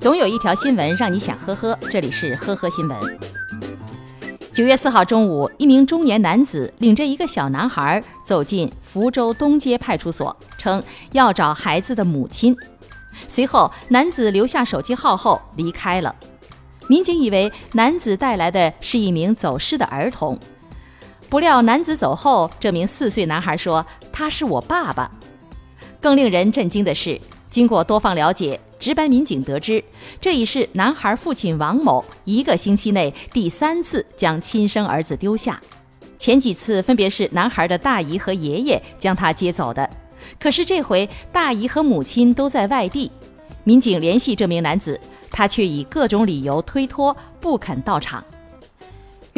总有一条新闻让你想呵呵，这里是呵呵新闻。九月四号中午，一名中年男子领着一个小男孩走进福州东街派出所，称要找孩子的母亲。随后，男子留下手机号后离开了。民警以为男子带来的是一名走失的儿童，不料男子走后，这名四岁男孩说：“他是我爸爸。”更令人震惊的是，经过多方了解。值班民警得知，这已是男孩父亲王某一个星期内第三次将亲生儿子丢下。前几次分别是男孩的大姨和爷爷将他接走的，可是这回大姨和母亲都在外地。民警联系这名男子，他却以各种理由推脱，不肯到场。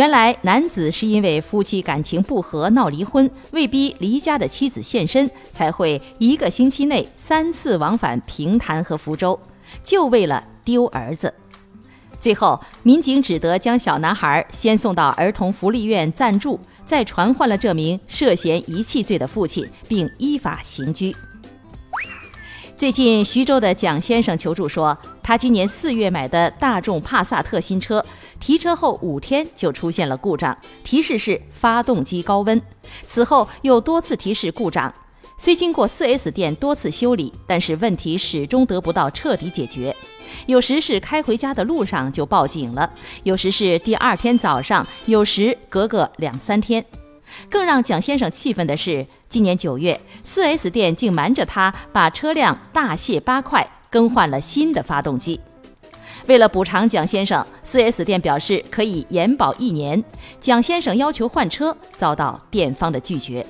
原来男子是因为夫妻感情不和闹离婚，为逼离家的妻子现身，才会一个星期内三次往返平潭和福州，就为了丢儿子。最后，民警只得将小男孩先送到儿童福利院暂住，再传唤了这名涉嫌遗弃罪的父亲，并依法刑拘。最近，徐州的蒋先生求助说，他今年四月买的大众帕萨特新车，提车后五天就出现了故障，提示是发动机高温。此后又多次提示故障，虽经过 4S 店多次修理，但是问题始终得不到彻底解决。有时是开回家的路上就报警了，有时是第二天早上，有时隔个两三天。更让蒋先生气愤的是。今年九月，4S 店竟瞒着他把车辆大卸八块，更换了新的发动机。为了补偿蒋先生，4S 店表示可以延保一年。蒋先生要求换车，遭到店方的拒绝。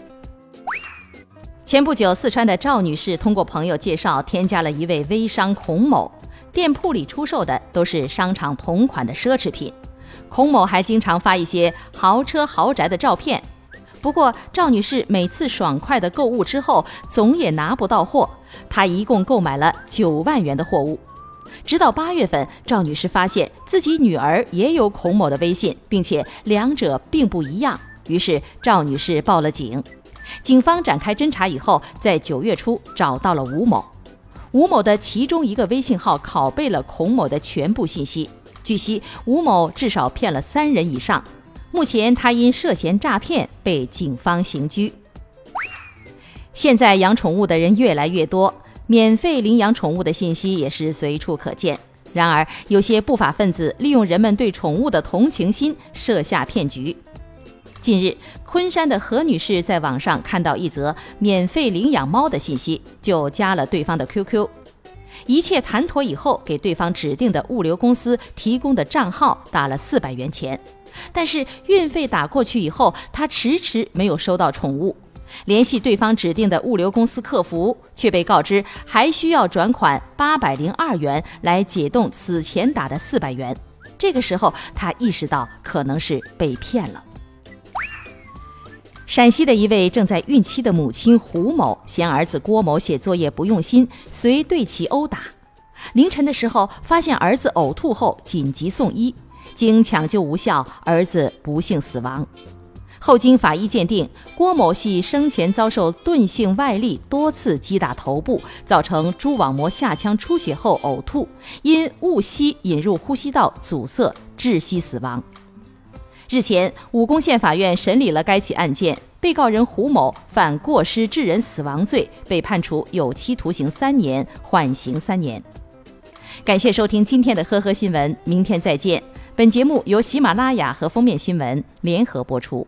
前不久，四川的赵女士通过朋友介绍添加了一位微商孔某，店铺里出售的都是商场同款的奢侈品。孔某还经常发一些豪车豪宅的照片。不过，赵女士每次爽快的购物之后，总也拿不到货。她一共购买了九万元的货物，直到八月份，赵女士发现自己女儿也有孔某的微信，并且两者并不一样。于是，赵女士报了警。警方展开侦查以后，在九月初找到了吴某。吴某的其中一个微信号拷贝了孔某的全部信息。据悉，吴某至少骗了三人以上。目前，他因涉嫌诈骗被警方刑拘。现在养宠物的人越来越多，免费领养宠物的信息也是随处可见。然而，有些不法分子利用人们对宠物的同情心，设下骗局。近日，昆山的何女士在网上看到一则免费领养猫的信息，就加了对方的 QQ。一切谈妥以后，给对方指定的物流公司提供的账号打了四百元钱。但是运费打过去以后，她迟迟没有收到宠物。联系对方指定的物流公司客服，却被告知还需要转款八百零二元来解冻此前打的四百元。这个时候，他意识到可能是被骗了。陕西的一位正在孕期的母亲胡某嫌儿子郭某写作业不用心，遂对其殴打。凌晨的时候，发现儿子呕吐后，紧急送医。经抢救无效，儿子不幸死亡。后经法医鉴定，郭某系生前遭受钝性外力多次击打头部，造成蛛网膜下腔出血后呕吐，因误吸引入呼吸道阻塞窒息死亡。日前，武功县法院审理了该起案件，被告人胡某犯过失致人死亡罪，被判处有期徒刑三年，缓刑三年。感谢收听今天的呵呵新闻，明天再见。本节目由喜马拉雅和封面新闻联合播出。